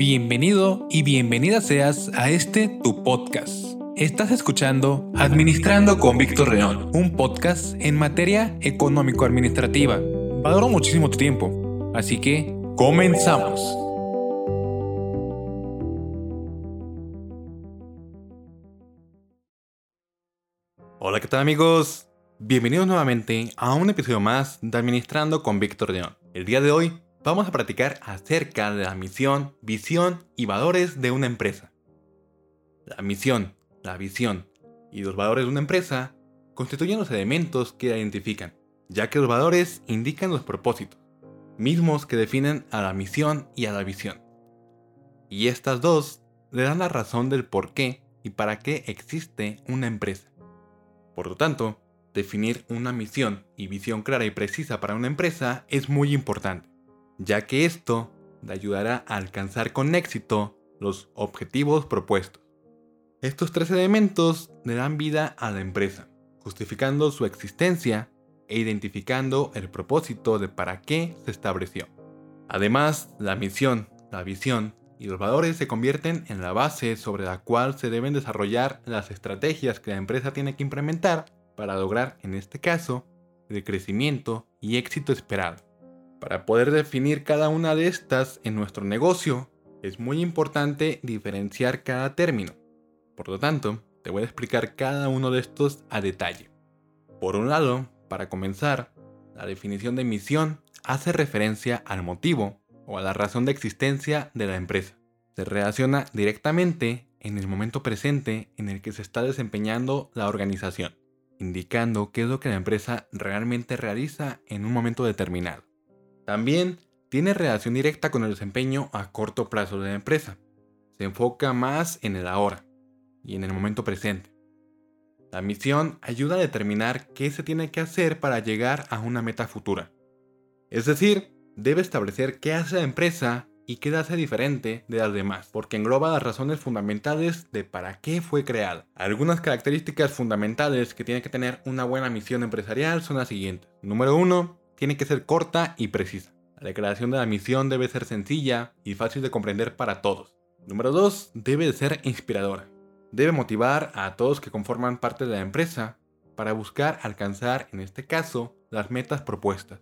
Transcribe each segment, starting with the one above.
Bienvenido y bienvenida seas a este tu podcast. Estás escuchando Administrando con Víctor León, un podcast en materia económico-administrativa. Valoro muchísimo tu tiempo, así que comenzamos. Hola, ¿qué tal amigos? Bienvenidos nuevamente a un episodio más de Administrando con Víctor León. El día de hoy vamos a platicar acerca de la misión, visión y valores de una empresa. La misión, la visión y los valores de una empresa constituyen los elementos que la identifican, ya que los valores indican los propósitos, mismos que definen a la misión y a la visión. Y estas dos le dan la razón del por qué y para qué existe una empresa. Por lo tanto, definir una misión y visión clara y precisa para una empresa es muy importante ya que esto le ayudará a alcanzar con éxito los objetivos propuestos. Estos tres elementos le dan vida a la empresa, justificando su existencia e identificando el propósito de para qué se estableció. Además, la misión, la visión y los valores se convierten en la base sobre la cual se deben desarrollar las estrategias que la empresa tiene que implementar para lograr, en este caso, el crecimiento y éxito esperado. Para poder definir cada una de estas en nuestro negocio, es muy importante diferenciar cada término. Por lo tanto, te voy a explicar cada uno de estos a detalle. Por un lado, para comenzar, la definición de misión hace referencia al motivo o a la razón de existencia de la empresa. Se relaciona directamente en el momento presente en el que se está desempeñando la organización, indicando qué es lo que la empresa realmente realiza en un momento determinado. También tiene relación directa con el desempeño a corto plazo de la empresa. Se enfoca más en el ahora y en el momento presente. La misión ayuda a determinar qué se tiene que hacer para llegar a una meta futura. Es decir, debe establecer qué hace la empresa y qué hace diferente de las demás, porque engloba las razones fundamentales de para qué fue creada. Algunas características fundamentales que tiene que tener una buena misión empresarial son las siguientes. Número 1 tiene que ser corta y precisa. La declaración de la misión debe ser sencilla y fácil de comprender para todos. Número 2. Debe ser inspiradora. Debe motivar a todos que conforman parte de la empresa para buscar alcanzar, en este caso, las metas propuestas.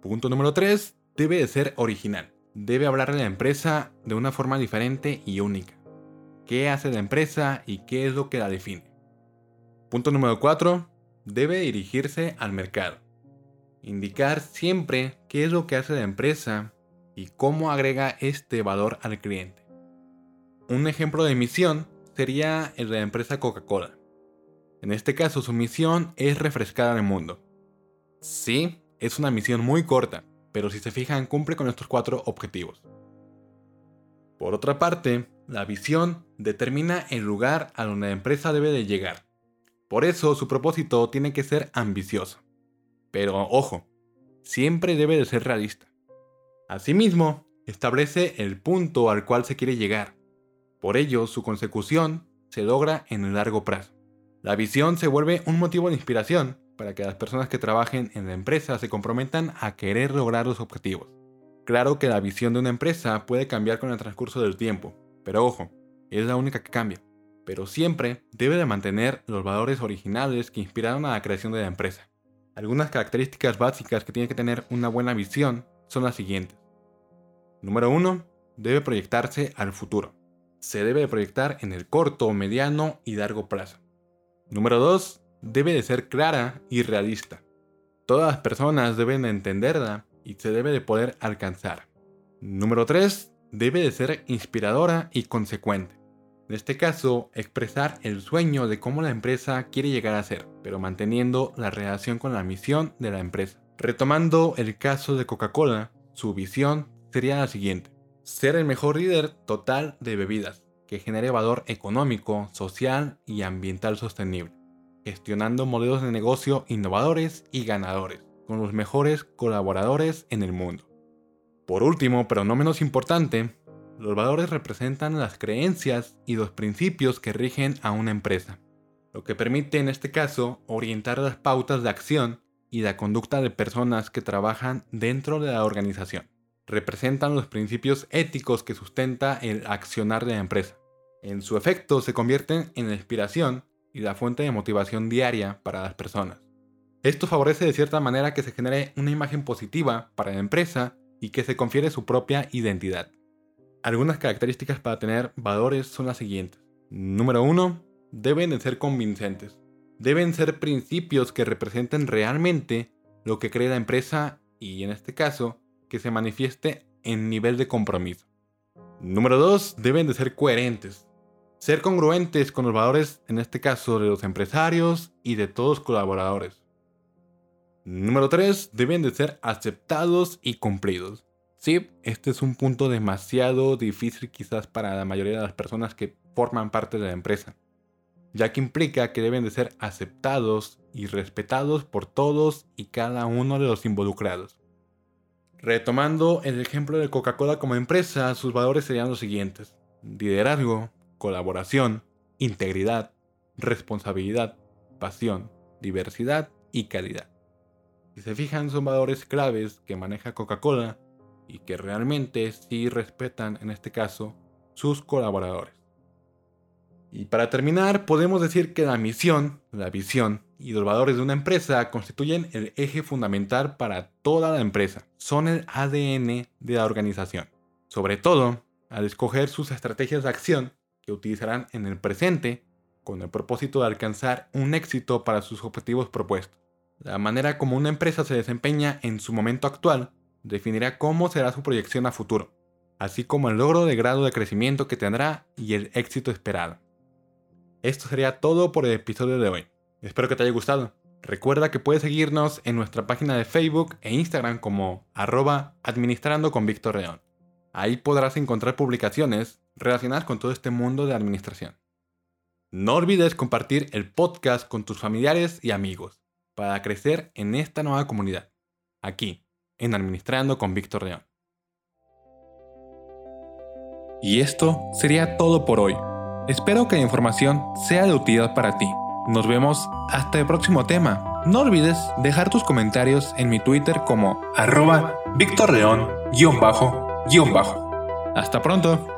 Punto número 3. Debe de ser original. Debe hablar de la empresa de una forma diferente y única. ¿Qué hace la empresa y qué es lo que la define? Punto número 4. Debe dirigirse al mercado indicar siempre qué es lo que hace la empresa y cómo agrega este valor al cliente. Un ejemplo de misión sería el de la empresa Coca-Cola. En este caso su misión es refrescar al mundo. Sí, es una misión muy corta, pero si se fijan cumple con estos cuatro objetivos. Por otra parte, la visión determina el lugar a donde la empresa debe de llegar. Por eso su propósito tiene que ser ambicioso. Pero ojo, siempre debe de ser realista. Asimismo, establece el punto al cual se quiere llegar. Por ello, su consecución se logra en el largo plazo. La visión se vuelve un motivo de inspiración para que las personas que trabajen en la empresa se comprometan a querer lograr los objetivos. Claro que la visión de una empresa puede cambiar con el transcurso del tiempo, pero ojo, es la única que cambia. Pero siempre debe de mantener los valores originales que inspiraron a la creación de la empresa. Algunas características básicas que tiene que tener una buena visión son las siguientes. Número 1. Debe proyectarse al futuro. Se debe proyectar en el corto, mediano y largo plazo. Número 2. Debe de ser clara y realista. Todas las personas deben entenderla y se debe de poder alcanzar. Número 3. Debe de ser inspiradora y consecuente. En este caso, expresar el sueño de cómo la empresa quiere llegar a ser, pero manteniendo la relación con la misión de la empresa. Retomando el caso de Coca-Cola, su visión sería la siguiente. Ser el mejor líder total de bebidas, que genere valor económico, social y ambiental sostenible, gestionando modelos de negocio innovadores y ganadores, con los mejores colaboradores en el mundo. Por último, pero no menos importante, los valores representan las creencias y los principios que rigen a una empresa, lo que permite en este caso orientar las pautas de acción y la conducta de personas que trabajan dentro de la organización. representan los principios éticos que sustenta el accionar de la empresa. En su efecto se convierten en la inspiración y la fuente de motivación diaria para las personas. Esto favorece de cierta manera que se genere una imagen positiva para la empresa y que se confiere su propia identidad. Algunas características para tener valores son las siguientes. Número 1. Deben de ser convincentes. Deben ser principios que representen realmente lo que cree la empresa y en este caso que se manifieste en nivel de compromiso. Número 2. Deben de ser coherentes. Ser congruentes con los valores, en este caso, de los empresarios y de todos los colaboradores. Número 3. Deben de ser aceptados y cumplidos. Sí, este es un punto demasiado difícil quizás para la mayoría de las personas que forman parte de la empresa, ya que implica que deben de ser aceptados y respetados por todos y cada uno de los involucrados. Retomando el ejemplo de Coca-Cola como empresa, sus valores serían los siguientes. Liderazgo, colaboración, integridad, responsabilidad, pasión, diversidad y calidad. Si se fijan, son valores claves que maneja Coca-Cola y que realmente sí respetan, en este caso, sus colaboradores. Y para terminar, podemos decir que la misión, la visión y los valores de una empresa constituyen el eje fundamental para toda la empresa. Son el ADN de la organización. Sobre todo, al escoger sus estrategias de acción que utilizarán en el presente con el propósito de alcanzar un éxito para sus objetivos propuestos. La manera como una empresa se desempeña en su momento actual definirá cómo será su proyección a futuro, así como el logro de grado de crecimiento que tendrá y el éxito esperado. Esto sería todo por el episodio de hoy. Espero que te haya gustado. Recuerda que puedes seguirnos en nuestra página de Facebook e Instagram como arroba administrando con Víctor. Ahí podrás encontrar publicaciones relacionadas con todo este mundo de administración. No olvides compartir el podcast con tus familiares y amigos para crecer en esta nueva comunidad. Aquí, en Administrando con Víctor León. Y esto sería todo por hoy. Espero que la información sea de utilidad para ti. Nos vemos hasta el próximo tema. No olvides dejar tus comentarios en mi Twitter como arroba Víctor León bajo bajo. Hasta pronto.